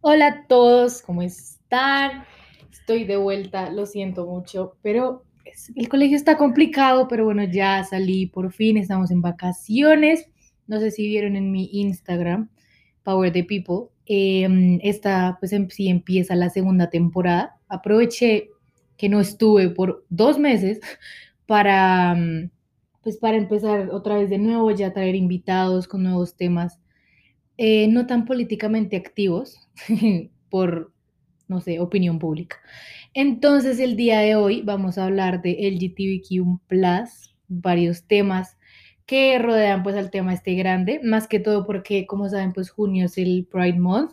Hola a todos, ¿cómo están? Estoy de vuelta, lo siento mucho, pero es- el colegio está complicado, pero bueno, ya salí por fin, estamos en vacaciones. No sé si vieron en mi Instagram, Power the People, em, esta pues em- sí empieza la segunda temporada. Aproveché que no estuve por dos meses para, mm, pues para empezar otra vez de nuevo, ya traer invitados con nuevos temas eh, no tan políticamente activos por, no sé, opinión pública. Entonces, el día de hoy vamos a hablar de LGTBQ+, varios temas que rodean pues al tema este grande, más que todo porque, como saben, pues junio es el Pride Month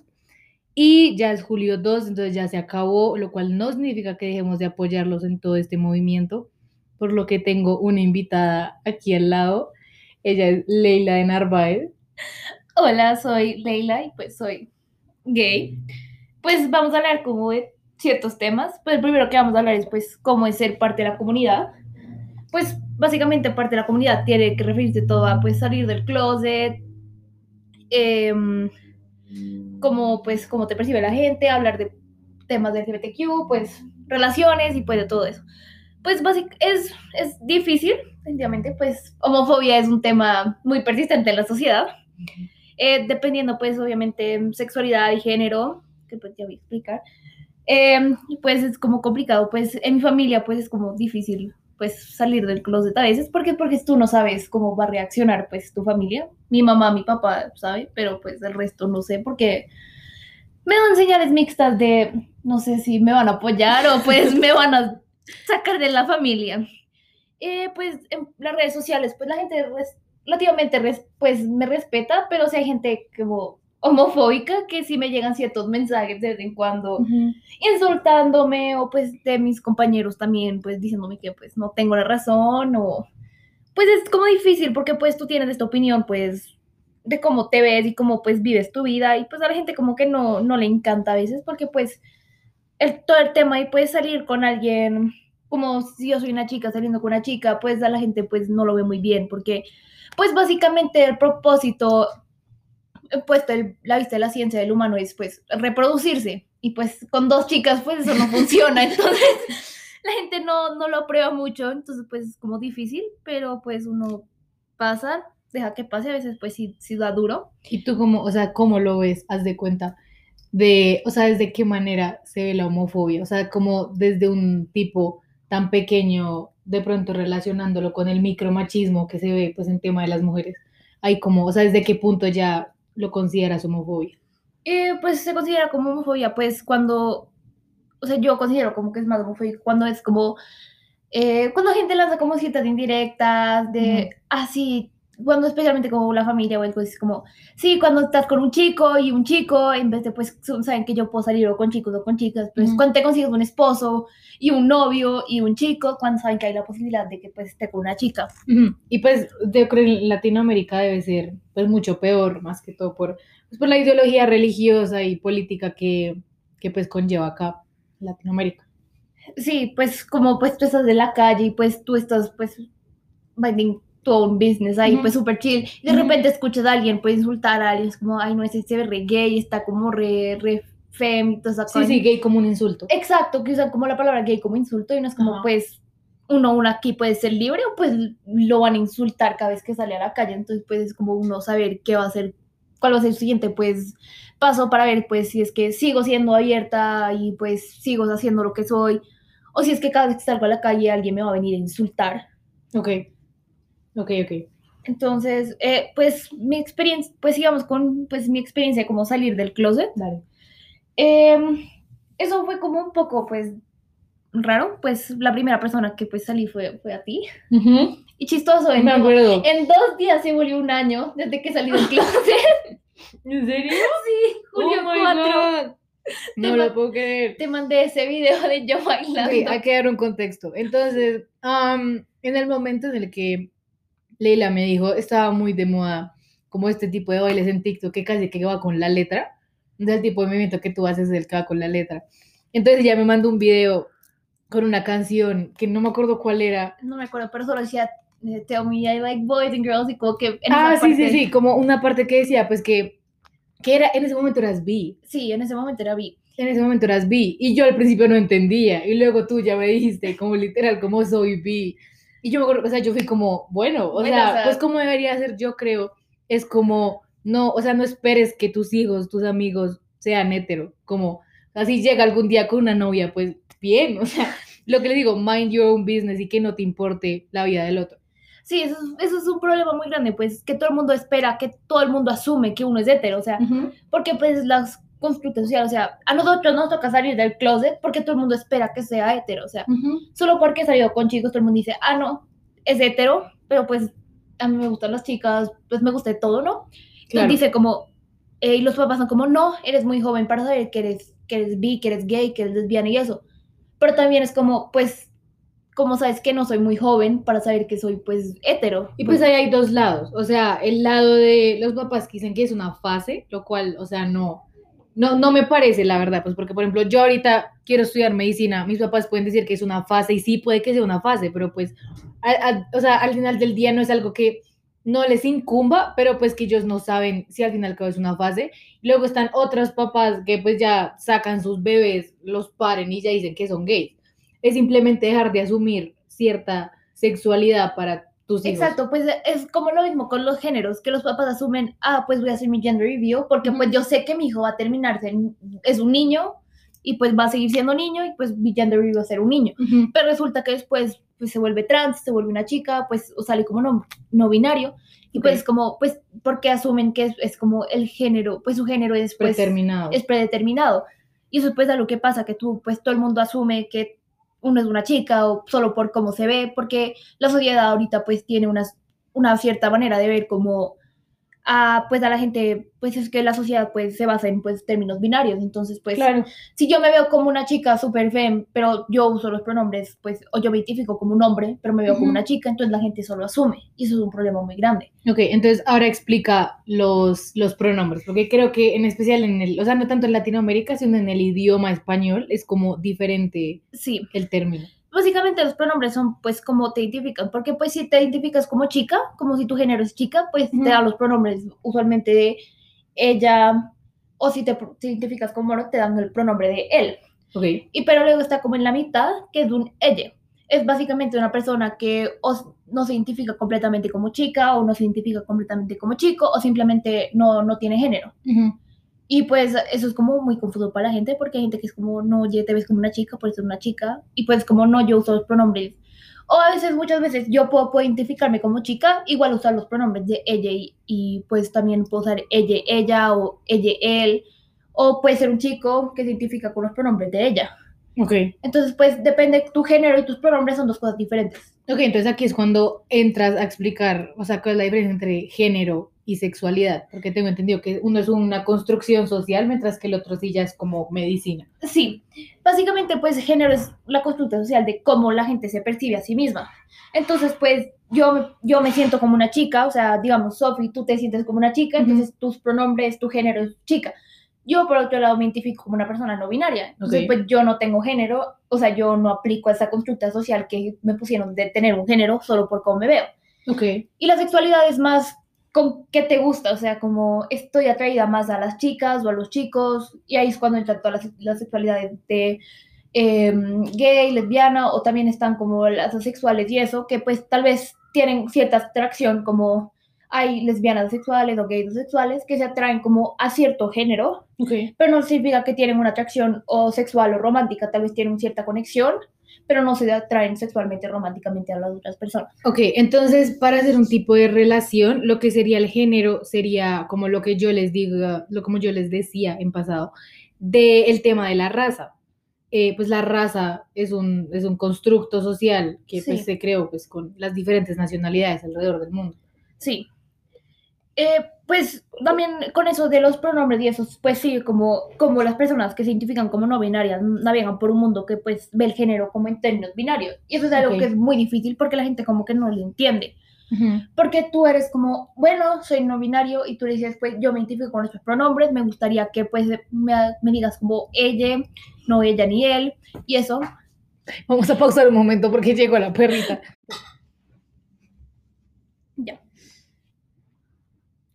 y ya es julio 2, entonces ya se acabó, lo cual no significa que dejemos de apoyarlos en todo este movimiento, por lo que tengo una invitada aquí al lado, ella es Leila de Narváez. Hola, soy Leila y pues soy gay. Pues vamos a hablar como de ciertos temas. Pues el primero que vamos a hablar es pues cómo es ser parte de la comunidad. Pues básicamente parte de la comunidad tiene que referirse todo a pues salir del closet, em, cómo pues cómo te percibe la gente, hablar de temas de LGBTQ, pues relaciones y pues de todo eso. Pues básic es, es difícil, definitivamente, pues homofobia es un tema muy persistente en la sociedad. Eh, dependiendo, pues, obviamente, sexualidad y género, que pues ya voy a explicar. Eh, pues es como complicado, pues en mi familia, pues es como difícil, pues salir del closet a veces, porque porque tú no sabes cómo va a reaccionar, pues tu familia. Mi mamá, mi papá, sabe, pero pues el resto no sé, porque me dan señales mixtas de, no sé si me van a apoyar o pues me van a sacar de la familia. Eh, pues en las redes sociales, pues la gente relativamente res- pues me respeta, pero si hay gente como homofóbica que sí me llegan ciertos mensajes de vez en cuando insultándome o pues de mis compañeros también pues diciéndome que pues no tengo la razón o pues es como difícil porque pues tú tienes esta opinión pues de cómo te ves y cómo pues vives tu vida y pues a la gente como que no, no le encanta a veces porque pues el, todo el tema y puedes salir con alguien como si yo soy una chica saliendo con una chica pues a la gente pues no lo ve muy bien porque pues básicamente el propósito eh, pues la vista de la ciencia del humano es pues reproducirse. Y pues con dos chicas pues eso no funciona. Entonces la gente no, no lo aprueba mucho. Entonces pues es como difícil pero pues uno pasa deja que pase. A veces pues sí da duro. ¿Y tú cómo, o sea, cómo lo ves? Haz de cuenta de, o sea, desde qué manera se ve la homofobia, o sea, como desde un tipo tan pequeño, de pronto relacionándolo con el micromachismo que se ve pues en tema de las mujeres. Hay como, o sea, desde qué punto ya lo consideras homofobia. Eh, pues se considera como homofobia, pues cuando, o sea, yo considero como que es más homofóbico cuando es como, eh, cuando la gente lanza como ciertas indirectas de, así, cuando especialmente como la familia o algo, es como, sí, cuando estás con un chico y un chico, en vez de, pues, saben que yo puedo salir o con chicos o con chicas, pues, Ujú. cuando te consigues un esposo y un novio y un chico, cuando saben que hay la posibilidad de que, pues, esté con una chica. Ujú. Y pues yo creo que en Latinoamérica debe ser pues mucho peor, más que todo por, pues, por la ideología religiosa y política que, que pues conlleva acá Latinoamérica. Sí, pues como pues tú estás de la calle y pues tú estás pues tu own business ahí, pues súper chill. Y de repente escuchas a alguien pues insultar a alguien, es como, ay, no, ese se ve re gay, está como re, re fem y toda esa Sí, sí, gay como un insulto. Exacto, que usan como la palabra gay como insulto y no es como pues uno, uno aquí puede ser libre o pues lo van a insultar cada vez que sale a la calle, entonces pues es como uno saber qué va a hacer, cuál va a ser el siguiente pues paso para ver pues si es que sigo siendo abierta y pues sigo haciendo lo que soy o si es que cada vez que salgo a la calle alguien me va a venir a insultar. Ok, ok, ok. Entonces, eh, pues mi experiencia, pues sigamos con pues mi experiencia de cómo salir del closet. Dale. Eh, eso fue como un poco, pues, raro. Pues la primera persona que pues salí fue, fue a ti. Y chistoso, en, Me acuerdo. en dos días se volvió un año desde que salí del closet. ¿En serio? sí, julio Oh my 4. God. No Te lo puedo creer. Te mandé ese video de yo bailando. Ok, hay que dar un contexto. Entonces, en el momento en el que Leila me dijo, estaba muy de moda como este tipo de bailes en TikTok que casi que va con la letra. Del tipo de movimiento que tú haces el que va con la letra. Entonces ella me mandó un video con una canción que no me acuerdo cuál era. No me acuerdo, pero solo decía, eh, tell me I like boys and girls y como que... en Ah, sí, sí, sí, como una parte que decía, pues que Que era, en ese momento eras bi. Sí, en ese momento era bi. En ese momento eras bi. Y yo al principio no entendía. Y luego tú ya me dijiste, como literal, como soy bi. Y yo me acuerdo, o sea, yo fui como, bueno, o, Bueno, sea, o sea- pues como debería ser, yo creo, es como, no, o sea, no esperes que tus hijos, tus amigos sean hetero. Como, así llega algún día con una novia, pues bien, o sea, lo que le digo, mind your own business y que no te importe la vida del otro. Sí, eso es, eso es un problema muy grande, pues que todo el mundo espera, que todo el mundo asume que uno es hetero, o sea, porque pues las constructas sociales, o sea, a nosotros nos toca salir del closet porque todo el mundo espera que sea hetero, o sea, solo porque he salido con chicos, todo el mundo dice, ah, no, es hetero, pero pues a mí me gustan las chicas, pues me gusta de todo, ¿no? Entonces Claro. dice como, eh, y los papás son como, no, eres muy joven para saber que eres, que eres bi, que eres gay, que eres lesbiana y eso. Pero también es como, pues, como sabes que no soy muy joven para saber que soy, pues, hetero. Y pues ahí hay dos lados, o sea, el lado de los papás que dicen que es una fase, lo cual, o sea, no, no, no me parece la verdad, pues porque por ejemplo yo ahorita quiero estudiar medicina, mis papás pueden decir que es una fase y sí puede que sea una fase, pero pues, o sea, al final del día no es algo que no les incumba, pero pues que ellos no saben si al final es una fase. Luego están otros papás que pues ya sacan sus bebés, los paren y ya dicen que son gays. Es simplemente dejar de asumir cierta sexualidad para tus hijos. Exacto, pues es como lo mismo con los géneros, que los papás asumen, ah, pues voy a hacer mi gender review, porque pues yo sé que mi hijo va a terminar, sen- es un niño, y pues va a seguir siendo niño, y pues mi gender review va a ser un niño. Ujú. Pero resulta que después pues, se vuelve trans, se vuelve una chica, pues o sale como no, no binario, y pues Ok. como, pues, porque asumen que es, es como el género, pues su género es, pues, Predeterminado. es predeterminado. Y eso es pues a lo que pasa, que tú, pues todo el mundo asume que uno es una chica o solo por cómo se ve, porque la sociedad ahorita pues tiene unas, una cierta manera de ver como a, pues a la gente, pues es que la sociedad pues se basa en pues términos binarios, entonces pues Claro. si yo me veo como una chica super fem, pero yo uso los pronombres, pues, o yo me identifico como un hombre, pero me veo como una chica, entonces la gente solo asume, y eso es un problema muy grande. Ok, entonces ahora explica los, los pronombres, porque creo que en especial en el, o sea, no tanto en Latinoamérica, sino en el idioma español, es como diferente Sí, el término. Básicamente los pronombres son pues como te identifican, porque pues si te identificas como chica, como si tu género es chica, pues Ujú. te dan los pronombres usualmente de ella, o si te, te identificas como hombre, te dan el pronombre de él. Ok, Y pero luego está como en la mitad, que es un ella. Es básicamente una persona que o no se identifica completamente como chica, o no se identifica completamente como chico, o simplemente no, no tiene género. Y pues eso es como muy confuso para la gente, porque hay gente que es como, no, oye, te ves como una chica, por eso es una chica. Y pues como, no, yo uso los pronombres. O a veces, muchas veces, yo puedo, puedo identificarme como chica, igual usar los pronombres de ella y, y, pues también puedo usar ella, ella o ella, él. O puede ser un chico que se identifica con los pronombres de ella. ok. Entonces, pues depende, tu género y tus pronombres son dos cosas diferentes. Ok, entonces aquí es cuando entras a explicar, o sea, cuál es la diferencia entre género y sexualidad, porque tengo entendido que uno es una construcción social, mientras que el otro sí ya es como medicina. Sí, básicamente pues género es la construcción social de cómo la gente se percibe a sí misma. Entonces pues yo, me- yo me siento como una chica, o sea, digamos, Sophie, tú te sientes como una chica, Ujú. entonces tus pronombres, tu género es chica. Yo por otro lado me identifico como una persona no binaria, entonces pues yo no tengo género, o sea, yo no aplico esa constructa social que me pusieron de tener un género solo por cómo me veo. Ok, Y la sexualidad es más con qué te gusta, o sea, como estoy atraída más a las chicas o a los chicos, y ahí es cuando entran todas las, las sexualidades de em, gay, lesbiana, o también están como las asexuales y eso, que pues tal vez tienen cierta atracción, como hay lesbianas asexuales o gays asexuales que se atraen como a cierto género, pero no significa que tienen una atracción o sexual o romántica, tal vez tienen cierta conexión, pero no se atraen sexualmente románticamente a las otras personas. Ok, entonces para hacer un tipo de relación, lo que sería el género sería como lo que yo les digo, lo como yo les decía en pasado, del tema de la raza. Eh, pues la raza es un, es un constructo social que pues, se creó pues, con las diferentes nacionalidades alrededor del mundo. Sí. Eh, pues también con eso de los pronombres y eso, pues sí, como, como las personas que se identifican como no binarias navegan por un mundo que pues ve el género como en términos binarios. Y eso es algo Ok. que es muy difícil porque la gente como que no lo entiende. Porque tú eres como, bueno, soy no binario y tú le dices, pues yo me identifico con estos pronombres, me gustaría que pues me, me digas como ella, no ella ni él, y eso. Vamos a pausar un momento porque llegó la perrita.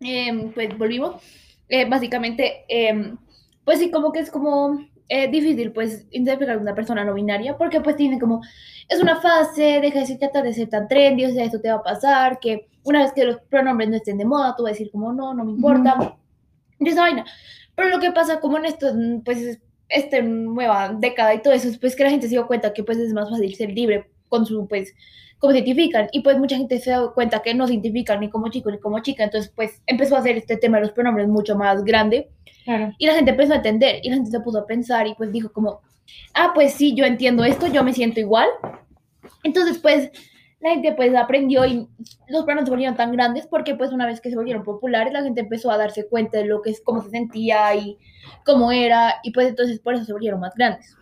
Em, pues volvimos. eh, básicamente, em, pues sí, como que es como eh, difícil, pues, identificar a una persona no binaria, porque pues tiene como, es una fase, deja de ser, tratar de ser tan trendy, o sea, esto te va a pasar, que una vez que los pronombres no estén de moda, tú vas a decir como, no, no me importa, y esa vaina. Pero lo que pasa como en esto, pues, esta nueva década y todo eso, es pues que la gente se dio cuenta que pues es más fácil ser libre con su, pues, cómo se identifican. Y pues mucha gente se dio cuenta que no se identifican ni como chico ni como chica. Entonces, pues empezó a hacer este tema de los pronombres mucho más grande. Claro. Y la gente empezó a entender y la gente se puso a pensar y pues dijo como, ah, pues sí, yo entiendo esto, yo me siento igual. Entonces, pues la gente pues aprendió y los pronombres se volvieron tan grandes porque pues una vez que se volvieron populares la gente empezó a darse cuenta de lo que es, cómo se sentía y cómo era y pues entonces por eso se volvieron más grandes.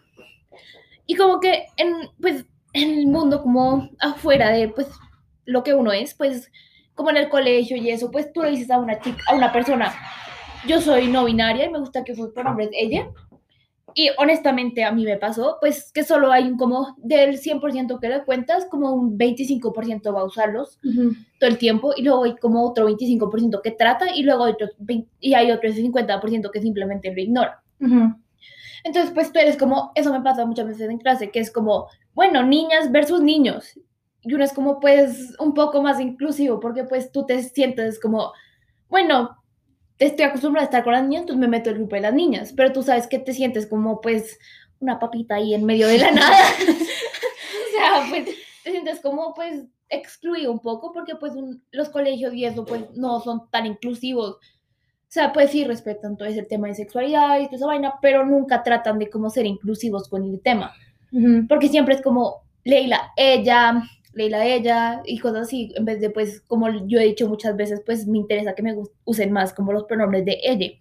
Y como que en, pues, en el mundo como afuera de pues lo que uno es, pues como en el colegio y eso, pues tú le dices a una chica, a una persona, yo soy no binaria y me gusta que sus pronombres ella. Y honestamente a mí me pasó, pues que solo hay un como del 100% que le cuentas, como un 25% va a usarlos todo el tiempo y luego hay como otro 25% que trata y luego otro, 20 y hay otro 50% que simplemente lo ignora. Entonces, pues tú eres como, eso me pasa muchas veces en clase, que es como, bueno, niñas versus niños. Y uno es como, pues, un poco más inclusivo, porque pues tú te sientes como, bueno, estoy acostumbrada a estar con las niñas, entonces me meto en el grupo de las niñas, pero tú sabes que te sientes como, pues, una papita ahí en medio de la nada. o sea, pues, te sientes como, pues, excluido un poco, porque pues un, los colegios y eso, pues, no son tan inclusivos. O sea, pues sí respetan todo ese tema de sexualidad y toda esa vaina, pero nunca tratan de cómo ser inclusivos con el tema. Porque siempre es como Leila, ella, Leila, ella y cosas así, en vez de pues, como yo he dicho muchas veces, pues me interesa que me usen más como los pronombres de ella.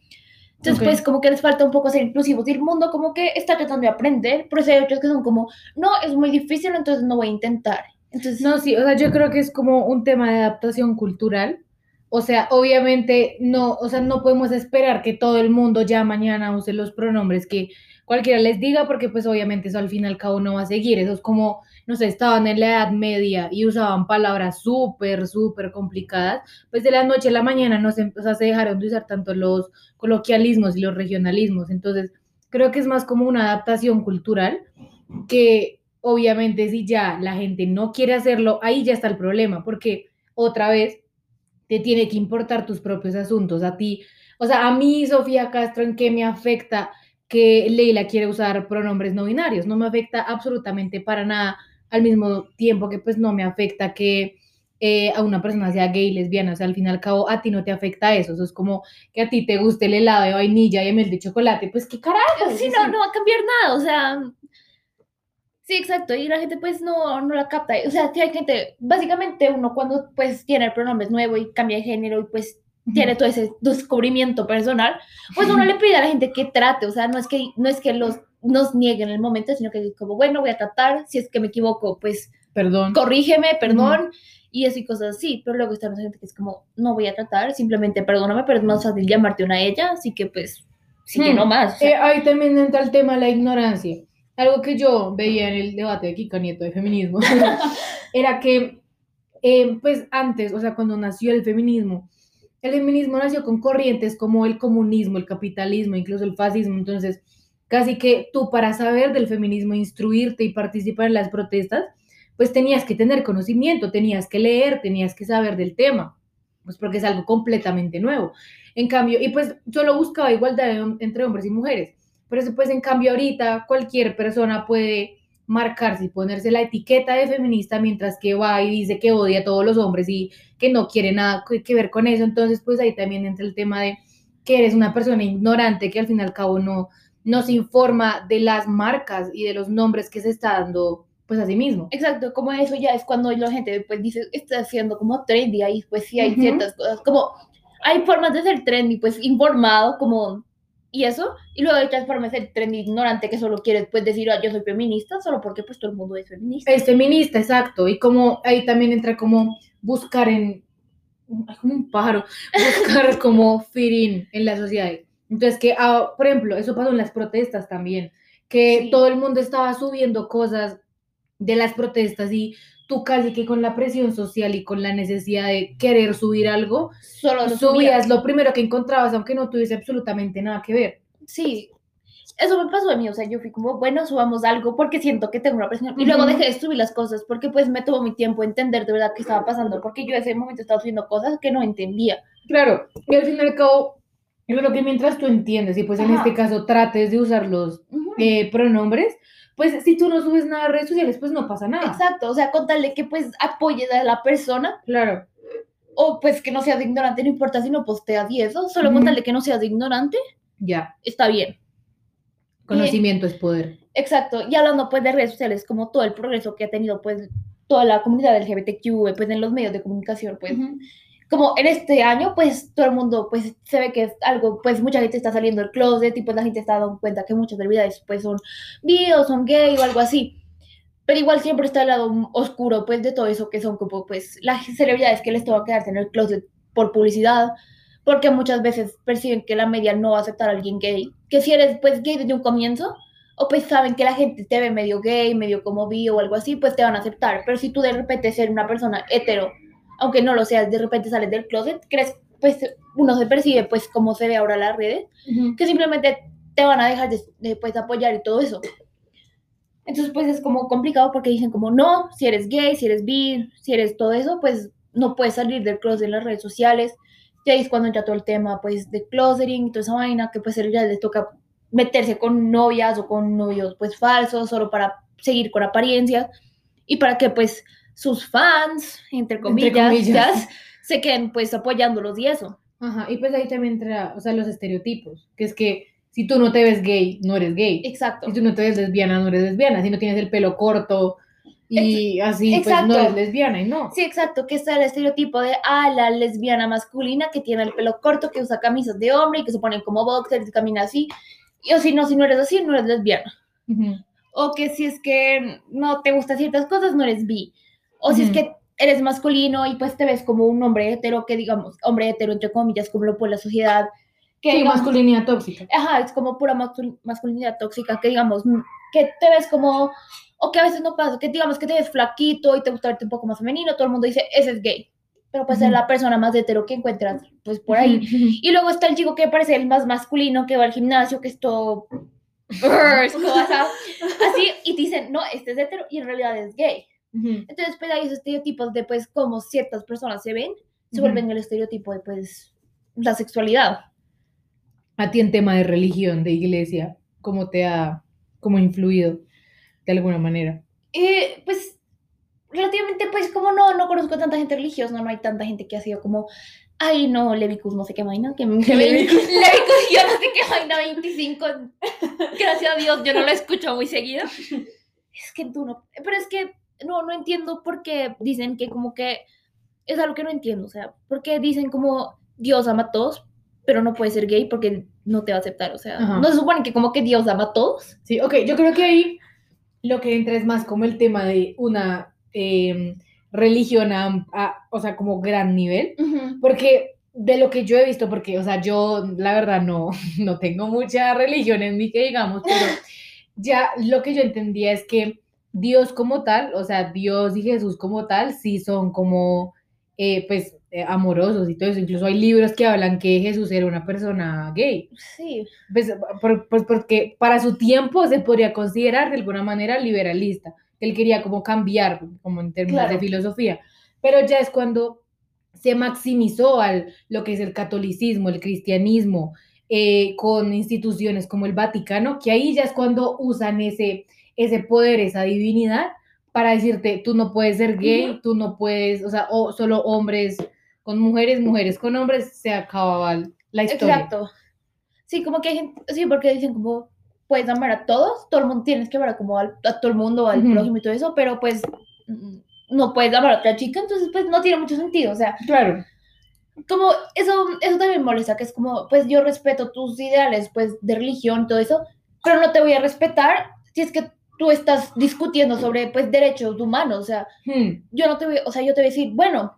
Entonces, Ok. pues como que les falta un poco ser inclusivos y el mundo como que está tratando de aprender, pero hay otros que son como, no, es muy difícil, entonces no voy a intentar. Entonces, No, sí, o sea, yo creo que es como un tema de adaptación cultural. O sea, obviamente no, o sea, no podemos esperar que todo el mundo ya mañana use los pronombres que cualquiera les diga, porque pues obviamente eso al fin y al cabo no va a seguir. Eso es como, no sé, estaban en la Edad Media y usaban palabras súper, súper complicadas, pues de la noche a la mañana no se, o sea, se dejaron de usar tanto los coloquialismos y los regionalismos. Entonces, creo que es más como una adaptación cultural que obviamente si ya la gente no quiere hacerlo, ahí ya está el problema, porque otra vez te tiene que importar tus propios asuntos a ti. O sea, a mí, Sofía Castro, ¿en qué me afecta que Leila quiere usar pronombres no binarios? No me afecta absolutamente para nada, al mismo tiempo que pues no me afecta que eh, a una persona sea gay, lesbiana, o sea, al fin y al cabo a ti no te afecta eso, eso es como que a ti te guste el helado de vainilla y el de chocolate, pues qué carajo. sí, no, no va a cambiar nada, o sea, sí, exacto, y la gente pues no, no la capta, o sea, sí hay gente, básicamente uno cuando pues tiene el pronombre nuevo y cambia de género y pues tiene todo ese descubrimiento personal, pues uno le pide a la gente que trate, o sea, no es que, no es que los nos nieguen en el momento, sino que como, bueno, voy a tratar, si es que me equivoco, pues Perdón. corrígeme, perdón, y eso y cosas así, pero luego está la gente que es como, no voy a tratar, simplemente perdóname, pero es más fácil llamarte una ella, así que pues, sí que no más. o sea, Eh, ahí también entra el tema de la ignorancia. Algo que yo veía en el debate de Kika Nieto de feminismo era que, eh, pues antes, o sea, cuando nació el feminismo, el feminismo nació con corrientes como el comunismo, el capitalismo, incluso el fascismo. Entonces, casi que tú para saber del feminismo, instruirte y participar en las protestas, pues tenías que tener conocimiento, tenías que leer, tenías que saber del tema, pues porque es algo completamente nuevo. En cambio, y pues solo buscaba igualdad entre hombres y mujeres. Por eso, pues en cambio ahorita cualquier persona puede marcarse y ponerse la etiqueta de feminista mientras que va y dice que odia a todos los hombres y que no quiere nada que ver con eso. Entonces, pues ahí también entra el tema de que eres una persona ignorante que al fin y al cabo no, no se informa de las marcas y de los nombres que se está dando pues a sí mismo. Exacto, como eso ya es cuando la gente pues dice, está haciendo como trendy, ahí pues sí hay ciertas cosas, como hay formas de ser trendy, pues informado, como, y eso, y luego de ser trendy ignorante que solo quieres pues decir, ah, yo soy feminista, solo porque pues todo el mundo es feminista. Es feminista, exacto. Y como ahí también entra como buscar en, como un pájaro, buscar como fit in en la sociedad. Entonces que, ah, por ejemplo, eso pasó en las protestas también, que Sí. todo el mundo estaba subiendo cosas de las protestas y tú casi que con la presión social y con la necesidad de querer subir algo, Solo lo subías subía. lo primero que encontrabas, aunque no tuviese absolutamente nada que ver. Sí, eso me pasó a mí, o sea, yo fui como, bueno, subamos algo porque siento que tengo una presión. Y luego Ujú. dejé de subir las cosas porque pues me tomó mi tiempo entender de verdad qué estaba pasando, porque yo en ese momento estaba subiendo cosas que no entendía. Claro, y al fin y al cabo, yo creo que mientras tú entiendes y pues en Ajá. este caso trates de usar los eh, pronombres, pues si tú no subes nada a redes sociales, pues no pasa nada. Exacto, o sea, contarle que pues apoyes a la persona Claro, o pues que no seas ignorante, no importa si no posteas y eso, solo Ujú. contarle que no seas ignorante, ya, está bien. conocimiento es poder. Exacto, y hablando pues de redes sociales, como todo el progreso que ha tenido pues toda la comunidad LGBTQ, pues en los medios de comunicación, pues como en este año, pues todo el mundo, pues se ve que es algo, pues mucha gente está saliendo del closet y pues la gente está dando cuenta que muchas celebridades pues son bi o son gay o algo así. Pero igual siempre está el lado oscuro, pues de todo eso que son como pues las celebridades que les toca quedarse en el closet por publicidad, porque muchas veces perciben que la media no va a aceptar a alguien gay. Que si eres pues gay desde un comienzo, o pues saben que la gente te ve medio gay, medio como bi o algo así, pues te van a aceptar. Pero si tú de repente ser una persona hetero, aunque no lo seas, de repente sales del closet, crees, pues uno se percibe pues como se ve ahora las redes, que simplemente te van a dejar de, de, pues, apoyar y todo eso. Entonces pues es como complicado porque dicen como no, si eres gay, si eres bi, si eres todo eso, pues no puedes salir del closet en las redes sociales. Y ahí es cuando entra todo el tema pues de closeting y toda esa vaina que pues a ellos les toca meterse con novias o con novios pues falsos solo para seguir con apariencias y para que pues sus fans, entre comillas, comillas. se queden pues apoyándolos y eso. Ajá, y pues ahí también entra, o sea, los estereotipos, que es que si tú no te ves gay, no eres gay. Exacto. Si tú no te ves lesbiana, no eres lesbiana. Si no tienes el pelo corto y así, pues no exacto. eres lesbiana y no. Sí, exacto, que está el estereotipo de ah, la lesbiana masculina que tiene el pelo corto, que usa camisas de hombre y que se ponen como boxers y camina así. Y o si no, si no eres así, no eres lesbiana. Ujú. O que si es que no te gustan ciertas cosas, no eres bi. O si es que eres masculino y pues te ves como un hombre hetero, que digamos, hombre hetero entre comillas, como lo pone la sociedad. Que Sí, digamos, masculinidad tóxica. Ajá, es como pura mascul- masculinidad tóxica, que digamos, que te ves como, o que a veces no pasa, que digamos que te ves flaquito y te gusta verte un poco más femenino, todo el mundo dice, ese es gay. Pero pues es Ujú. la persona más hetero que encuentras, pues por ahí. Y luego está el chico que parece el más masculino, que va al gimnasio, que es todo... es todo así, así, y te dicen, no, este es hetero y en realidad es gay. Ujú. Entonces, pues hay esos estereotipos de pues cómo ciertas personas se ven, se Ujú. vuelven el estereotipo de pues la sexualidad. A ti en tema de religión, de iglesia, ¿cómo te ha como influido de alguna manera? Eh, pues relativamente, pues como no, no conozco a tanta gente religiosa, no hay tanta gente que ha sido como, ay no, Levicus no sé qué vaina, que, Levicus. Levicus yo no sé qué vaina 25, gracias a Dios yo no lo escucho muy seguido. Es que tú no, pero es que no, no entiendo por qué dicen que como que es algo que no entiendo, o sea, porque dicen como Dios ama a todos, pero no puede ser gay porque no te va a aceptar, o sea, Ajá. no se supone que como que Dios ama a todos. Sí, ok, yo creo que ahí lo que entra es más como el tema de una eh, religión, a, a- o sea, como gran nivel, Ujú. porque de lo que yo he visto, porque, o sea, yo la verdad no, no tengo mucha religión en mí que digamos, pero ya lo que yo entendía es que Dios como tal, o sea, Dios y Jesús como tal, sí son como, eh, pues, eh, amorosos y todo eso. Incluso hay libros que hablan que Jesús era una persona gay. Sí, Pues, por- pues porque para su tiempo se podría considerar de alguna manera liberalista. Él quería como cambiar, como en términos Claro. de filosofía. Pero ya es cuando se maximizó al lo que es el catolicismo, el cristianismo, eh, con instituciones como el Vaticano, que ahí ya es cuando usan ese, ese poder, esa divinidad, para decirte, tú no puedes ser gay, tú no puedes, o sea, o solo hombres con mujeres, mujeres con hombres, se acababa la historia. Exacto. Sí, como que hay gente, sí, porque dicen como puedes amar a todos, todo el mundo tienes que amar como al- a todo el mundo, al Ujú. prójimo y todo eso, pero pues no puedes amar a otra chica, entonces pues no tiene mucho sentido, o sea, Claro. como eso, eso también molesta, que es como, pues yo respeto tus ideales, pues de religión, todo eso, pero no te voy a respetar si es que tú estás discutiendo sobre pues derechos humanos, o sea, Hmm. yo no te voy, o sea, yo te voy a decir, bueno,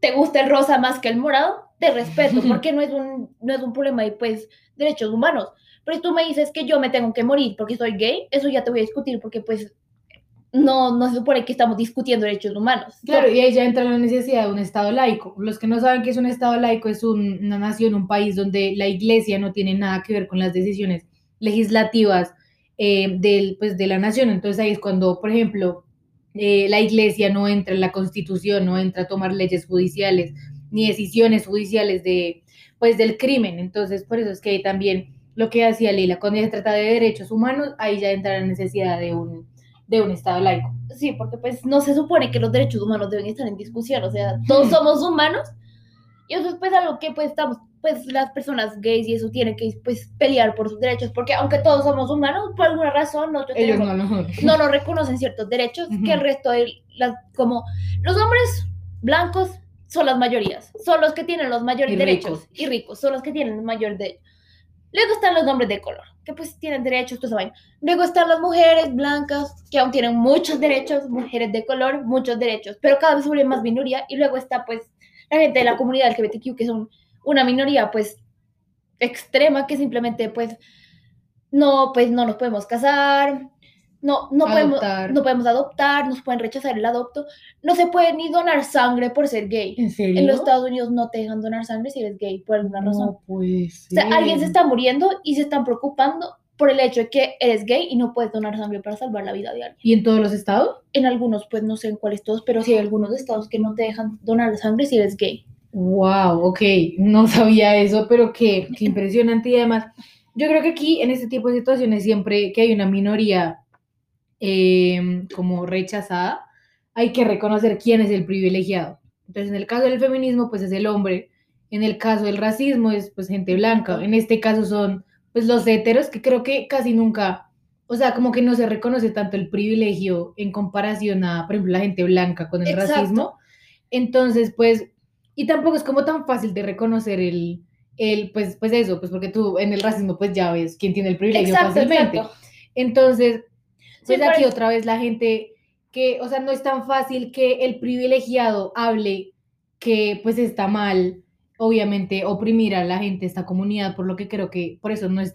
¿te gusta el rosa más que el morado? Te respeto, porque no es un, no es un problema de, pues, derechos humanos. Pero si tú me dices que yo me tengo que morir porque soy gay, eso ya te voy a discutir, porque, pues, no, no se supone que estamos discutiendo derechos humanos. Claro, y ahí ya entra la necesidad de un Estado laico. Los que no saben qué es un Estado laico, es un- una nación, un país donde la iglesia no tiene nada que ver con las decisiones legislativas eh, del, pues, de la nación. Entonces ahí es cuando, por ejemplo, eh, la iglesia no entra en la constitución, no entra a tomar leyes judiciales ni decisiones judiciales de, pues, del crimen. Entonces, por eso es que ahí también lo que hacía Leila, cuando ya se trata de derechos humanos, ahí ya entra la necesidad de un, de un Estado laico. Sí, porque pues no se supone que los derechos humanos deben estar en discusión, o sea, todos somos humanos y eso es pues algo que pues estamos, pues las personas gays y eso tienen que pues pelear por sus derechos, porque aunque todos somos humanos, por alguna razón nosotros Ellos tenemos- no lo no nos reconocen ciertos derechos Ujú. que el resto de las, como los hombres blancos son las mayorías, son los que tienen los mayores Y derechos ricos. y ricos, son los que tienen los mayores derechos. Luego están los hombres de color, que pues tienen derechos, esa vaina. Luego están las mujeres blancas, que aún tienen muchos derechos, mujeres de color, muchos derechos, pero cada vez sobre más minoría. Y luego está pues la gente de la comunidad LGBTQ, que son una minoría pues extrema, que simplemente pues no, pues no nos podemos casar, no, no, podemos, no podemos adoptar, nos pueden rechazar el adopto, no se puede ni donar sangre por ser gay. ¿En serio? En los Estados Unidos no te dejan donar sangre si eres gay por alguna razón. No puede O sea, alguien se está muriendo y se están preocupando por el hecho de que eres gay y no puedes donar sangre para salvar la vida de alguien. ¿Y en todos los estados? En algunos, pues no sé en cuáles todos, pero sí hay algunos estados que no te dejan donar sangre si eres gay. Wow, ok, no sabía eso, pero qué, qué impresionante. Y además, yo creo que aquí, en este tipo de situaciones, siempre que hay una minoría eh, como rechazada, hay que reconocer quién es el privilegiado. Entonces, en el caso del feminismo, pues es el hombre. En el caso del racismo, es pues gente blanca. En este caso son pues los heteros, que creo que casi nunca, o sea, como que no se reconoce tanto el privilegio en comparación a, por ejemplo, la gente blanca con el Exacto. racismo. Entonces, pues, y tampoco es como tan fácil de reconocer el, el pues, pues eso, pues porque tú en el racismo pues ya ves quién tiene el privilegio Exacto, fácilmente. exacto. Entonces, Sí, pues aquí otra vez la gente que, o sea, no es tan fácil que el privilegiado hable que pues está mal, obviamente, oprimir a la gente, esta comunidad, por lo que creo que por eso no es,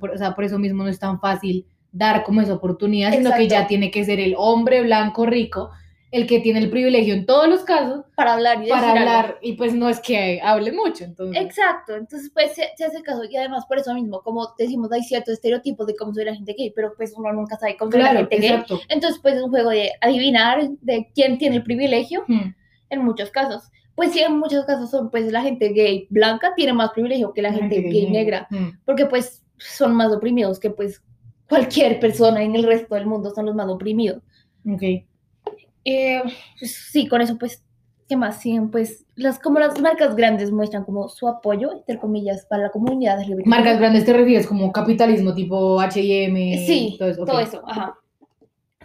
por- o sea, por eso mismo no es tan fácil dar como esa oportunidad, sino que ya Exacto. tiene que ser el hombre blanco rico el que tiene el privilegio en todos los casos Para hablar y para algo. hablar y pues no es que hable mucho, entonces. Exacto, entonces pues se, se hace caso y además por eso mismo, como decimos, hay ciertos estereotipos de cómo soy la gente gay, pero pues uno nunca sabe cómo soy la Claro, gente gay. exacto. Entonces pues es un juego de adivinar de quién tiene el privilegio Hmm. en muchos casos. Pues sí, en muchos casos son pues la gente gay blanca tiene más privilegio que la gente gay negra, Hmm. porque pues son más oprimidos que pues cualquier persona en el resto del mundo son los más oprimidos. Ok. Eh, pues, sí, con eso pues, ¿qué más? Sí, pues las, como las marcas grandes muestran como su apoyo, entre comillas, para la comunidad LGBT. Marcas grandes te refieres como capitalismo tipo H&M, Sí, todo eso. ok. todo eso, ajá.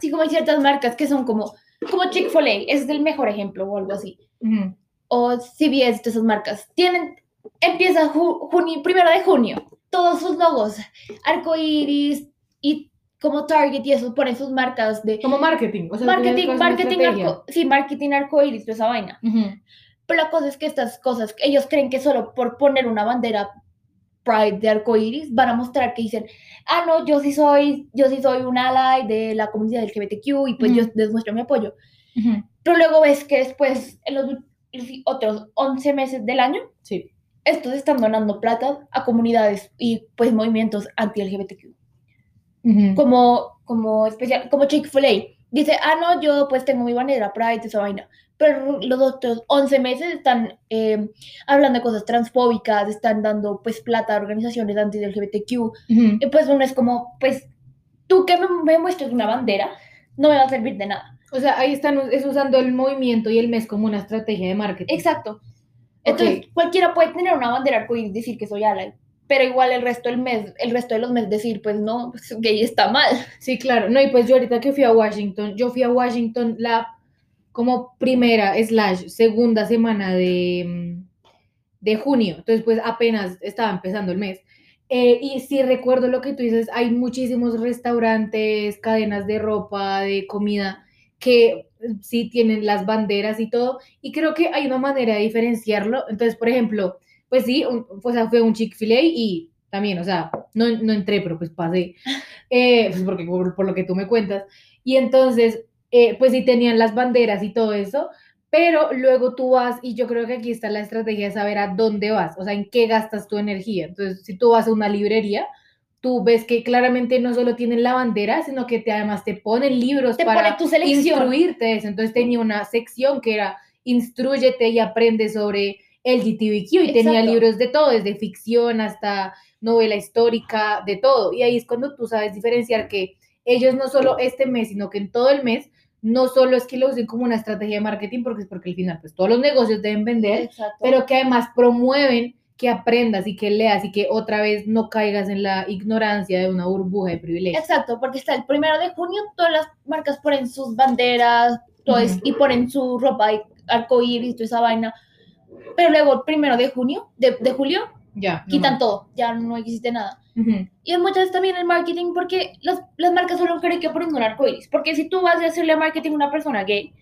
Sí, como hay ciertas marcas que son como, como Chick-fil-A, es el mejor ejemplo o algo así. Ujú. O CVS, todas esas marcas. Tienen, empieza ju- junio, primero de junio, todos sus logos, arcoiris y como Target y eso ponen sus marcas de Como marketing, o sea, marketing, marketing, arco, sí, marketing arcoiris, toda esa vaina. Ujú. Pero la cosa es que estas cosas, ellos creen que solo por poner una bandera Pride de arcoiris van a mostrar que dicen, ah, no, yo sí soy, yo sí soy un ally de la comunidad LGBTQ y pues yo Ujú. les muestro mi apoyo. Ujú. Pero luego ves que después, en los otros 11 meses del año, Sí. estos están donando plata a comunidades y pues movimientos anti-LGBTQ. Ujú. Como, como especial, como Chick-fil-A. Dice, ah, no, yo pues tengo mi bandera Pride, esa vaina. Pero los otros 11 meses están eh, hablando de cosas transfóbicas, están dando pues plata a organizaciones anti-LGBTQ. Ujú. Y pues uno es como, pues, tú que me, me muestres una bandera, no me va a servir de nada. O sea, ahí están es usando el movimiento y el mes como una estrategia de marketing. Exacto. Entonces, cualquiera puede tener una bandera arcoíris y decir que soy ally, pero igual el resto del mes, el resto de los meses decir, pues no, pues, gay está mal. Sí, claro. No, y pues yo ahorita que fui a Washington, yo fui a Washington la como primera slash segunda semana de, de junio. Entonces, pues apenas estaba empezando el mes. Eh, y sí recuerdo lo que tú dices, hay muchísimos restaurantes, cadenas de ropa, de comida, que sí tienen las banderas y todo. Y creo que hay una manera de diferenciarlo. Entonces, por ejemplo, pues sí, un, sea, fue un Chick-fil-A y también, o sea, no, no entré, pero pues pasé. eh, pues porque por, por lo que tú me cuentas. Y entonces, eh, pues sí tenían las banderas y todo eso, pero luego tú vas, y yo creo que aquí está la estrategia de saber a dónde vas, o sea, en qué gastas tu energía. Entonces, si tú vas a una librería, tú ves que claramente no solo tienen la bandera, sino que te, además te ponen libros Te para pone tu selección. instruirte de eso. Entonces tenía una sección que era instruyete y aprende sobre LGTBQ y tenía libros de todo, desde ficción hasta novela histórica, de todo. Y ahí es cuando tú sabes diferenciar que ellos no solo este mes, sino que en todo el mes, no solo es que lo usen como una estrategia de marketing, porque es porque al final, pues todos los negocios deben vender, Exacto. pero que además promueven que aprendas y que leas y que otra vez no caigas en la ignorancia de una burbuja de privilegio. Exacto, porque está el primero de junio, todas las marcas ponen sus banderas, todo es- Ujú. y ponen su ropa de arcoíris y toda esa vaina. Pero luego el primero de junio, de, de julio, Ya. no quitan más. todo, ya no existe nada. Ujú. Y es muchas veces también el marketing porque las, las marcas solo creen que ponen un arcoíris. Porque si tú vas a hacerle marketing a una persona gay,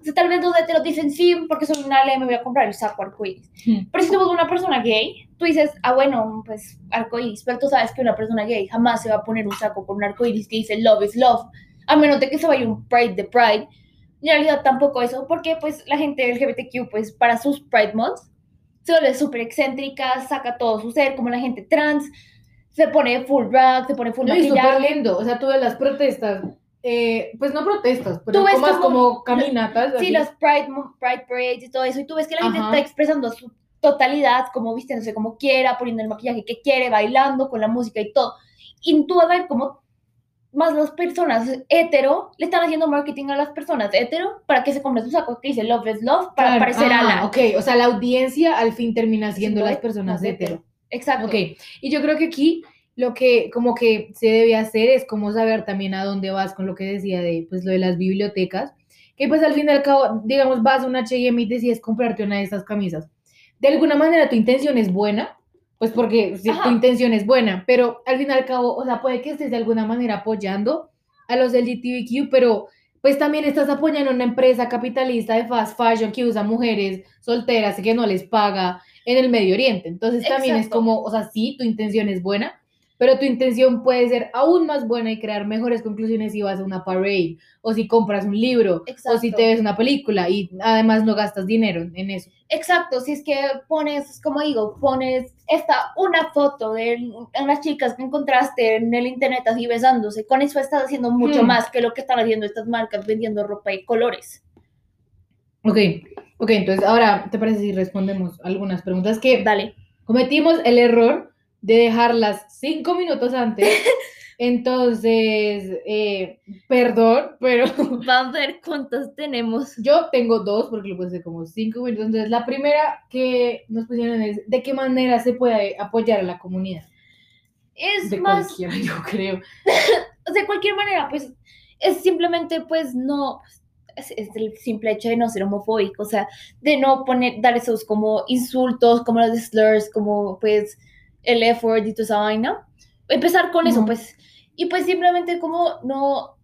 o sea, tal vez los heteros dicen sí, porque soy una LM, me voy a comprar el saco arcoíris. Ujú. Pero si tú una persona gay, tú dices, ah, bueno, pues arcoíris. Pero tú sabes que una persona gay jamás se va a poner un saco con un arcoíris que dice love is love, a menos de que se vaya un Pride de Pride. En realidad tampoco eso, porque pues la gente LGBTQ, pues para sus Pride Months, se vuelve súper excéntrica, saca todo su ser, como la gente trans, se pone full drag, se pone full No, y súper maquillaje. lindo. O sea, tú ves las protestas, eh, pues no protestas, pero Tú ves como, como- caminatas. Sí, así. los Pride, Pride Parades y todo eso, y tú ves que la gente Ajá. está expresando su totalidad, como vistiéndose como quiera, poniendo el maquillaje que quiere, bailando con la música y todo. Y tú vas a ver cómo más las personas hetero le están haciendo marketing a las personas hetero para que se compren su saco que dice Love is Love para Claro, parecer a ah, la. Ok, o sea, la audiencia al fin termina siendo Siendo las personas hetero. hetero. Exacto. Ok, y yo creo que aquí lo que como que se debe hacer es como saber también a dónde vas con lo que decía de pues lo de las bibliotecas, que pues al fin y al cabo, digamos, vas a una H&M y decides comprarte una de estas camisas. De alguna manera tu intención es buena, pues porque si tu intención es buena, pero al fin y al cabo, o sea, puede que estés de alguna manera apoyando a los LGTBQ, pero pues también estás apoyando a una empresa capitalista de fast fashion que usa mujeres solteras y que no les paga en el Medio Oriente. Entonces también es Exacto. como, o sea, sí, tu intención es buena, pero tu intención puede ser aún más buena y crear mejores conclusiones si vas a una parade, o si compras un libro, o si te ves una película y además no gastas dinero en eso. Exacto, si es que pones, como digo, pones esta una foto de unas chicas que encontraste en el internet así besándose, con eso estás haciendo mucho Hmm. más que lo que están haciendo estas marcas vendiendo ropa y colores. Ok, ok, entonces ahora, ¿te parece si respondemos algunas preguntas que Dale. cometimos el error de dejarlas cinco minutos antes? Entonces, eh, perdón, pero Vamos a ver cuántas tenemos. yo tengo dos porque lo puse como cinco minutos. Entonces, la primera que nos pusieron es, ¿de qué manera se puede apoyar a la comunidad? Es De más, cualquiera, yo creo. de cualquier manera, pues es simplemente, pues no, es, es el simple hecho de no ser homofóbico, o sea, de no poner, dar esos como insultos, como los slurs, como pues el F-word y toda esa vaina. Empezar con eso, Ujú. pues, y pues simplemente como no,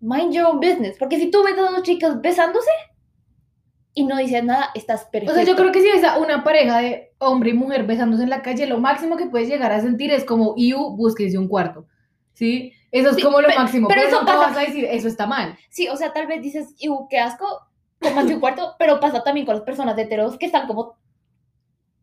mind your own business, porque si tú ves a dos chicas besándose y no dices nada, estás O perfecto. sea, yo creo que si ves a una pareja de hombre y mujer besándose en la calle, lo máximo que puedes llegar a sentir es como, iu, búsquese un cuarto. ¿Sí? Eso es Sí, como lo pe- máximo. pero Pero, eso nunca pasa- vas a decir, eso está mal. Sí, o sea, tal vez dices, "Iu, qué asco, tómate un cuarto, pero pasa también con las personas heteros que están como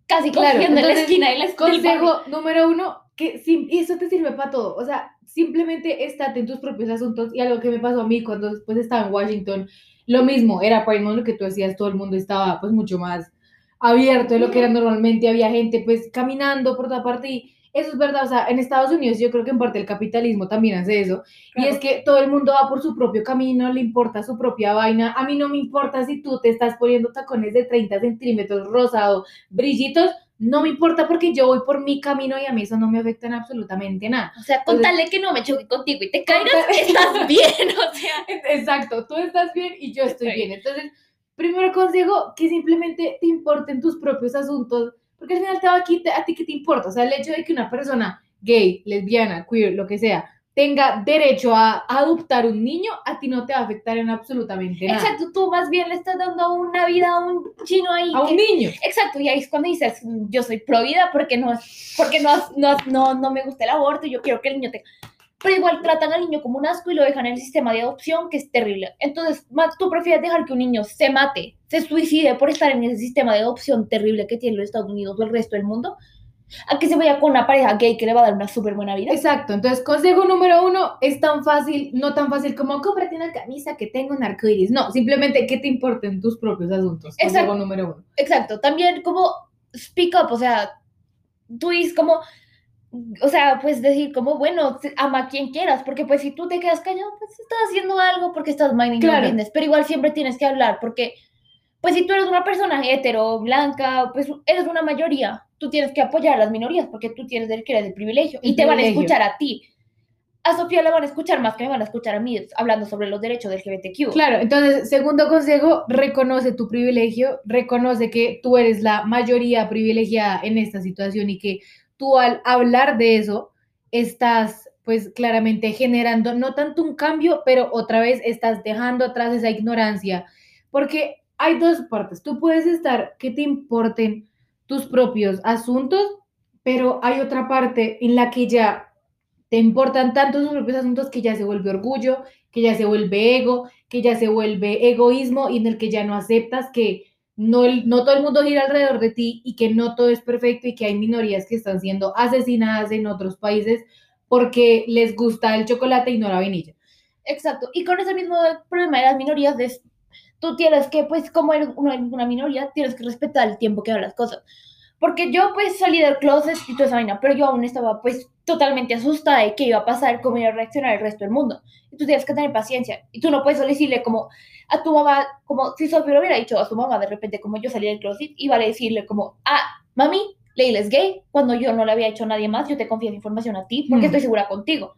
casi Claro, cogiendo en la entonces, esquina y les Consejo número uno, que sí, y eso te sirve para todo. O sea, simplemente estate en tus propios asuntos. Y algo que me pasó a mí cuando después estaba en Washington, lo mismo, era Pride Month, lo que tú decías, todo el mundo estaba pues mucho más abierto de lo que era normalmente, había gente pues caminando por toda parte y eso es verdad, o sea, en Estados Unidos yo creo que en parte el capitalismo también hace eso, y es que todo el mundo va por su propio camino, le importa su propia vaina, a mí no me importa si tú te estás poniendo tacones de 30 centímetros rosado, brillitos, no me importa porque yo voy por mi camino y a mí eso no me afecta en absolutamente nada. O sea, con Entonces- tal de que no me choque contigo y te caigas, estás bien, o sea. Exacto, tú estás bien y yo estoy bien. Entonces, primero consejo que simplemente te importen tus propios asuntos, porque al final te va a, quitar- a ti qué te importa. O sea, el hecho de que una persona gay, lesbiana, queer, lo que sea, tenga derecho a adoptar un niño, a ti no te va a afectar en absolutamente nada. Exacto, tú más bien le estás dando una vida a un chino ahí. A un niño. Exacto, y ahí es cuando dices, yo soy pro vida porque no, porque no, no, no, no me gusta el aborto y yo quiero que el niño tenga... pero igual tratan al niño como un asco y lo dejan en el sistema de adopción, que es terrible. Entonces, tú prefieres dejar que un niño se mate, se suicide por estar en ese sistema de adopción terrible que tiene los Estados Unidos o el resto del mundo, a que se vaya con una pareja gay que le va a dar una súper buena vida. Exacto, entonces consejo número uno es tan fácil, no tan fácil como cómprate una camisa que tenga un arcoíris. No, simplemente que te importen tus propios asuntos. Consejo número uno. Exacto, también como speak up, o sea, tú dices como, o sea, pues decir como, bueno, ama a quien quieras, porque pues si tú te quedas callado, pues estás haciendo algo porque estás minding claro. pero igual siempre tienes que hablar, porque pues si tú eres una persona hetero, blanca, pues eres una mayoría, tú tienes que apoyar a las minorías, porque tú tienes el que eres de privilegio, y te van a escuchar a ti. A Sofía le van a escuchar más que me van a escuchar a mí hablando sobre los derechos del LGBTQ. Claro, entonces, segundo consejo, reconoce tu privilegio, reconoce que tú eres la mayoría privilegiada en esta situación y que tú al hablar de eso estás pues claramente generando no tanto un cambio, pero otra vez estás dejando atrás esa ignorancia, porque hay dos partes. Tú puedes estar que te importen tus propios asuntos, pero hay otra parte en la que ya te importan tanto tus propios asuntos que ya se vuelve orgullo, que ya se vuelve ego, que ya se vuelve egoísmo y en el que ya no aceptas que no, no todo el mundo gira alrededor de ti y que no todo es perfecto y que hay minorías que están siendo asesinadas en otros países porque les gusta el chocolate y no la vainilla. Exacto. Y con ese mismo problema de las minorías, tú tienes que, pues, como eres una, minoría, tienes que respetar el tiempo que dan las cosas. Porque yo, pues, salí del closet y toda esa vaina, pero yo aún estaba, pues, totalmente asustada de qué iba a pasar, cómo iba a reaccionar el resto del mundo. Y tú tienes que tener paciencia. Y tú no puedes decirle como a tu mamá, como si Sofía lo hubiera dicho a su mamá de repente, como yo salí del closet, iba a decirle como, ah, mami, Leila es gay, cuando yo no le había hecho a nadie más, yo te confío esa información a ti, porque mm. estoy segura contigo.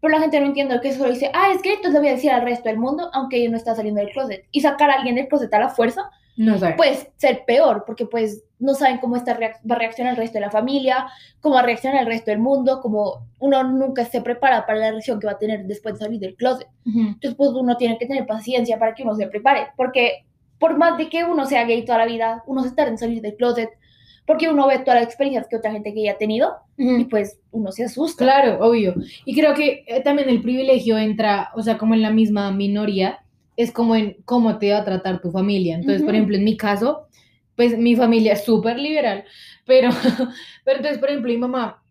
Pero la gente no entiende que eso dice, ah, es gay, entonces le voy a decir al resto del mundo, aunque ella no está saliendo del closet. Y sacar a alguien del closet a la fuerza, no puede ser peor, porque pues no saben cómo está, va a reaccionar el resto de la familia, cómo va a reaccionar el resto del mundo, como uno nunca se prepara para la reacción que va a tener después de salir del closet. Entonces, pues uno tiene que tener paciencia para que uno se prepare, porque por más de que uno sea gay toda la vida, uno se tarda en salir del closet, porque uno ve todas las experiencias que otra gente gay ha tenido y pues uno se asusta. Claro, obvio. Y creo que eh, también el privilegio entra, o sea, como en la misma minoría, es como en cómo te va a tratar tu familia. Entonces, por ejemplo, en mi caso, pues mi familia es súper liberal, pero, pero entonces, por ejemplo, mi mamá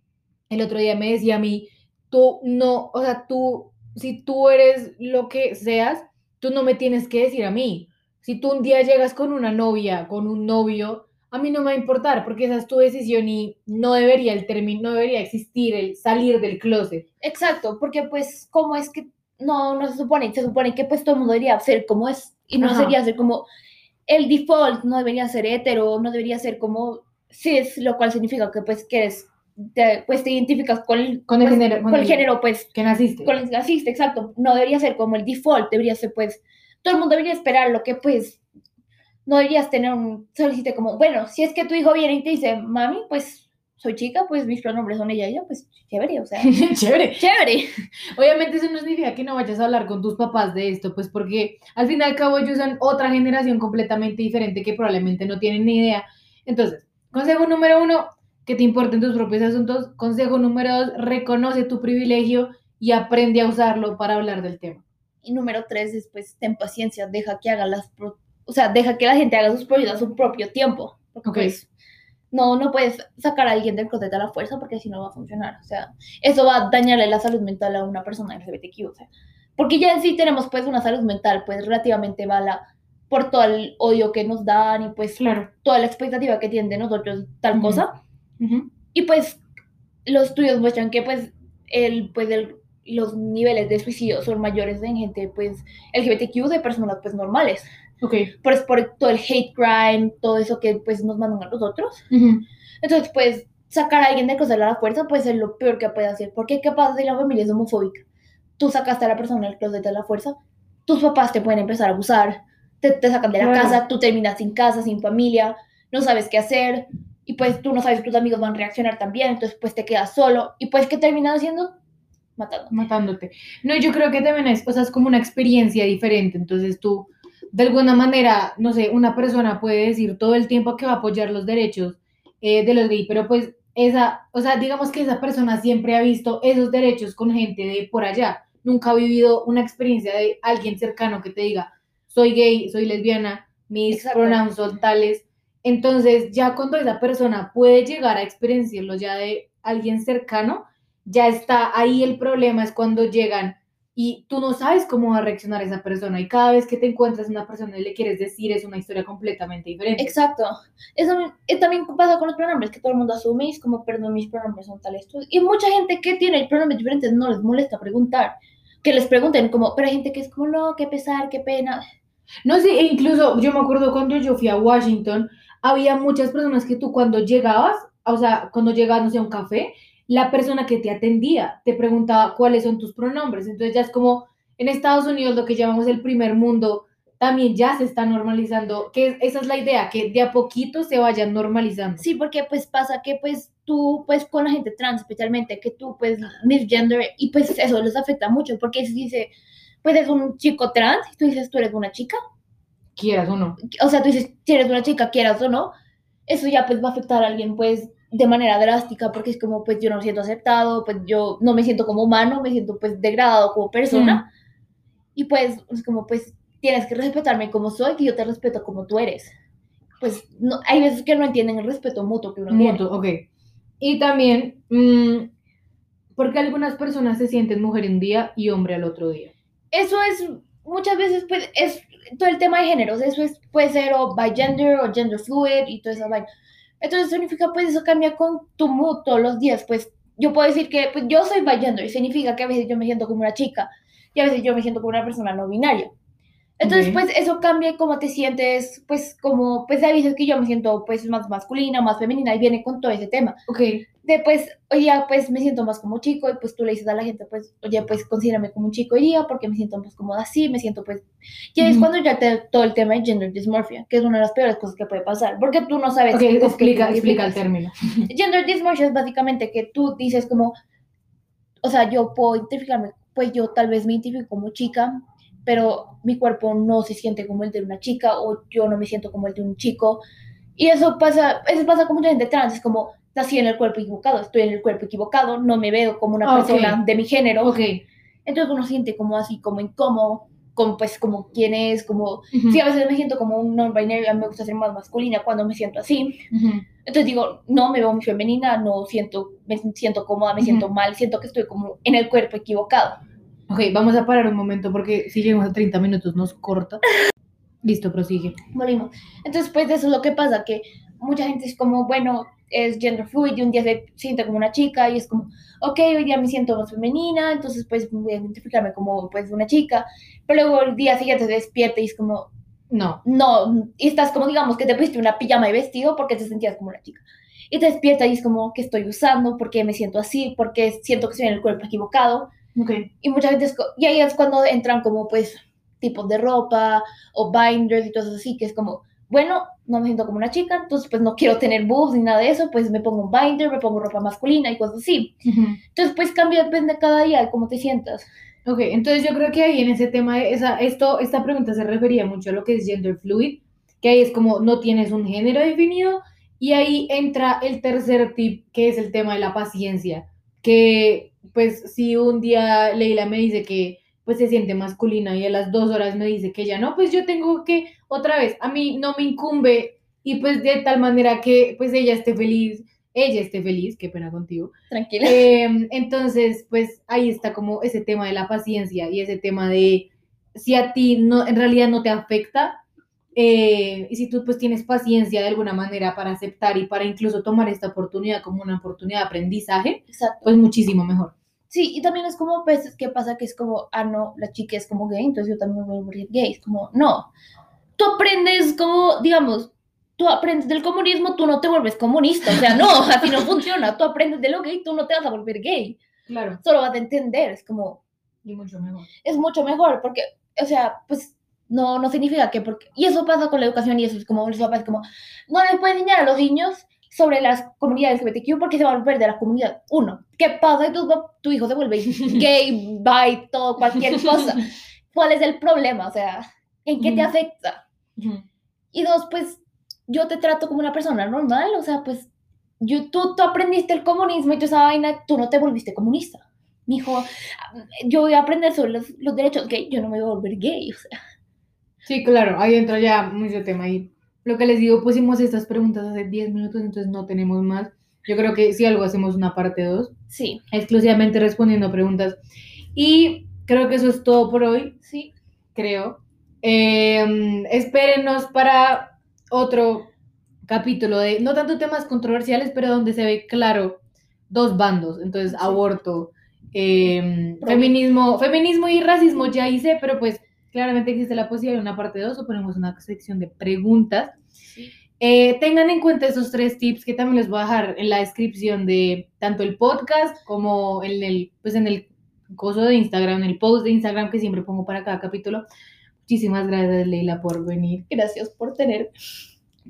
el otro día me decía a mí, tú no, o sea, tú, si tú eres lo que seas, tú no me tienes que decir a mí. Si tú un día llegas con una novia, con un novio, a mí no me va a importar porque esa es tu decisión y no debería el término, no debería existir el salir del closet. Exacto, porque pues, ¿cómo es que no, no se supone? Se supone que pues todo el mundo debería ser como es y no sería ser como el default no debería ser hetero, no debería ser como cis, lo cual significa que pues que eres, te, pues te identificas con el, con el pues, género, con el, género pues que naciste. Con el que naciste, exacto. No debería ser como el default, debería ser pues todo el mundo debería esperar lo que pues no deberías tener un solicite como, bueno, si es que tu hijo viene y te dice, mami, pues soy chica, pues mis pronombres son ella y ella, pues chévere, o sea. chévere. Chévere. Obviamente eso no significa que no vayas a hablar con tus papás de esto, pues porque al fin y al cabo ellos son otra generación completamente diferente que probablemente no tienen ni idea. Entonces, consejo número uno, que te importen tus propios asuntos. Consejo número dos, reconoce tu privilegio y aprende a usarlo para hablar del tema. Y número tres es, pues, ten paciencia, deja que haga las, o sea, deja que la gente haga sus proyectos a su propio tiempo. Porque, pues, no, no puedes sacar a alguien del closet a la fuerza porque si no va a funcionar. O sea, eso va a dañarle la salud mental a una persona LGBTQ. O sea, porque ya en sí tenemos pues una salud mental pues relativamente mala por todo el odio que nos dan y pues claro. toda la expectativa que tienen de nosotros tal cosa. Y pues los estudios muestran que pues el, pues el, los niveles de suicidio son mayores en gente pues LGBTQ de personas pues normales. Okay. Por, por todo el hate crime, todo eso que pues nos mandan a nosotros. Entonces, pues, sacar a alguien de closet a la fuerza puede ser lo peor que puede hacer. Porque qué pasa si la familia es homofóbica? Tú sacaste a la persona del closet a la fuerza, tus papás te pueden empezar a abusar, te, te sacan de la casa, tú terminas sin casa, sin familia, no sabes qué hacer, y pues tú no sabes que tus amigos van a reaccionar también, entonces pues te quedas solo, y pues ¿qué terminas haciendo? Matándote. Matándote. No, yo creo que también es, o sea, es como una experiencia diferente, entonces tú de alguna manera, no sé, una persona puede decir todo el tiempo que va a apoyar los derechos eh, de los gays, pero pues esa, o sea, digamos que esa persona siempre ha visto esos derechos con gente de por allá. Nunca ha vivido una experiencia de alguien cercano que te diga, soy gay, soy lesbiana, mis pronouns son tales. Entonces, ya cuando esa persona puede llegar a experienciarlo ya de alguien cercano, ya está ahí el problema, es cuando llegan y tú no sabes cómo va a reaccionar esa persona y cada vez que te encuentras una persona y le quieres decir es una historia completamente diferente. Exacto. Eso eh, también pasa con los pronombres, que todo el mundo asume y es como, perdón, mis pronombres son tales. Y mucha gente que tiene pronombres diferentes no les molesta preguntar. Que les pregunten como, pero hay gente que es como, no, qué pesar, qué pena. No sé, e incluso yo me acuerdo cuando yo fui a Washington, había muchas personas que tú cuando llegabas, o sea, cuando llegabas, no sé, a un café, la persona que te atendía te preguntaba cuáles son tus pronombres. Entonces ya es como en Estados Unidos lo que llamamos el primer mundo, también ya se está normalizando, que esa es la idea, que de a poquito se vayan normalizando. Sí, porque pues pasa que pues tú, pues con la gente trans especialmente, que tú pues misgender, y pues eso les afecta mucho, porque si dice, pues es un chico trans, y tú dices, tú eres una chica, Quieras o no. o sea, tú dices, si eres una chica, quieras o no, eso ya pues va a afectar a alguien pues de manera drástica, porque es como pues yo no me siento aceptado, pues yo no me siento como humano, me siento pues degradado como persona, y pues es como pues tienes que respetarme como soy, que yo te respeto como tú eres. Pues no, hay veces que no entienden el respeto mutuo que uno tiene. Mutuo, ok. Y también, mm, porque algunas personas se sienten mujer un día y hombre al otro día. Eso es, muchas veces pues es todo el tema de géneros, eso es, puede ser o gender o gender fluid y toda esa vaina. Entonces significa pues eso cambia con tu mood todos los días, pues yo puedo decir que pues, yo soy gender, significa que a veces yo me siento como una chica y a veces yo me siento como una persona no binaria. Entonces, Ok. pues eso cambia cómo te sientes, pues como, pues hay veces que yo me siento pues más masculina, más femenina y viene con todo ese tema. Ok, Después, oye, ya, pues me siento más como chico y pues tú le dices a la gente, pues, oye, pues considérame como un chico hoy día porque me siento más cómoda así, me siento pues... Y ahí es cuando ya te todo el tema de gender dysmorphia, que es una de las peores cosas que puede pasar, porque tú no sabes... ok, qué- qué explica, explica el término. Gender dysmorphia es básicamente que tú dices como, o sea, yo puedo identificarme, pues yo tal vez me identifico como chica, pero mi cuerpo no se siente como el de una chica o yo no me siento como el de un chico. Y eso pasa, eso pasa con mucha gente trans, es como, nací en el cuerpo equivocado, estoy en el cuerpo equivocado, no me veo como una Ah, ok. persona de mi género. Ok. Entonces uno siente como así, como incómodo, como pues como quién es, como... Ujú, Sí, a veces me siento como un non-binary, a mí me gusta ser más masculina cuando me siento así. ujú. Entonces digo, no me veo muy femenina, no siento, me siento cómoda, me siento Ujú. mal, siento que estoy como en el cuerpo equivocado. Ok, vamos a parar un momento porque si llegamos a 30 minutos nos corta. Listo, prosigue. Morimos. Entonces, pues eso es lo que pasa, que mucha gente es como, bueno, es gender fluid y un día se siente como una chica y es como, ok, hoy día me siento más femenina, entonces pues voy a identificarme como pues una chica, pero luego el día siguiente se despierta y es como, No. no, y estás como, digamos, que te pusiste una pijama y vestido porque te sentías como una chica. Y te despierta y es como, ¿qué estoy usando? ¿Por qué me siento así? ¿Por qué siento que estoy en el cuerpo equivocado? Ok. Y mucha gente es y ahí es cuando entran como pues tipos de ropa o binders y cosas así, que es como, bueno, no me siento como una chica, entonces pues no quiero tener boobs ni nada de eso, pues me pongo un binder, me pongo ropa masculina y cosas así. Ujú. Entonces pues cambia, depende cada día de cómo te sientas. Ok, entonces yo creo que ahí en ese tema, de esa, esto, esta pregunta se refería mucho a lo que es gender fluid, que ahí es como no tienes un género definido, y ahí entra el tercer tip, que es el tema de la paciencia, que pues si un día Leila me dice que pues se siente masculina y a las dos horas me dice que ya no, pues yo tengo que otra vez, a mí no me incumbe y pues de tal manera que pues ella esté feliz, ella esté feliz, qué pena contigo. Tranquila. Eh, entonces, pues ahí está como ese tema de la paciencia y ese tema de si a ti no, en realidad no te afecta eh, y si tú pues tienes paciencia de alguna manera para aceptar y para incluso tomar esta oportunidad como una oportunidad de aprendizaje, Exacto. pues muchísimo mejor. Sí, y también es como veces que pasa que es como, ah, no, la chica es como gay, entonces yo también voy a volver gay. Es como, no. Tú aprendes como, digamos, tú aprendes del comunismo, tú no te vuelves comunista. O sea, no, así no funciona. Tú aprendes de lo gay, tú no te vas a volver gay. Claro. Solo vas a entender. Es como, Y mucho mejor. es mucho mejor, porque, o sea, pues no, no significa que, porque, y eso pasa con la educación y eso es como, los papás como, no les pueden enseñar a los niños sobre las comunidades LGBTQ porque se van a volver de la comunidad. Uno, ¿qué pasa si tu, tu hijo se vuelve gay, bi, todo, cualquier cosa? ¿Cuál es el problema? O sea, ¿en qué te afecta? Y dos, pues yo te trato como una persona normal, o sea, pues yo, tú, tú aprendiste el comunismo y toda esa vaina, tú no te volviste comunista. Me dijo, yo voy a aprender sobre los, los derechos gay, yo no me voy a volver gay, o sea. Sí, claro, ahí entra ya mucho tema ahí. Lo que les digo, pusimos estas preguntas hace 10 minutos, entonces no tenemos más. Yo creo que si algo hacemos una parte 2, Sí, exclusivamente respondiendo preguntas. Y creo que eso es todo por hoy, sí. creo. Eh, espérenos para otro capítulo de, no tanto temas controversiales, pero donde se ve claro dos bandos. Entonces, Sí. aborto, eh, feminismo, feminismo y racismo ya hice, pero pues claramente existe la posibilidad de una parte 2 o ponemos una sección de preguntas. sí. Eh, tengan en cuenta esos tres tips que también les voy a dejar en la descripción de tanto el podcast como en el, pues en el coso de Instagram, en el post de Instagram que siempre pongo para cada capítulo. Muchísimas gracias, Leila, por venir. Gracias por tener.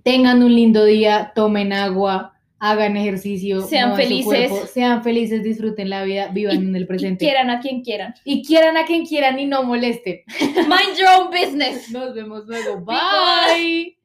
Tengan un lindo día, tomen agua, hagan ejercicio, Sean felices. cuerpo, sean felices, disfruten la vida, vivan en el Y presente. quieran a quien quieran. y quieran a quien quieran y no molesten. Mind your own business. Nos vemos luego. Bye. Bye.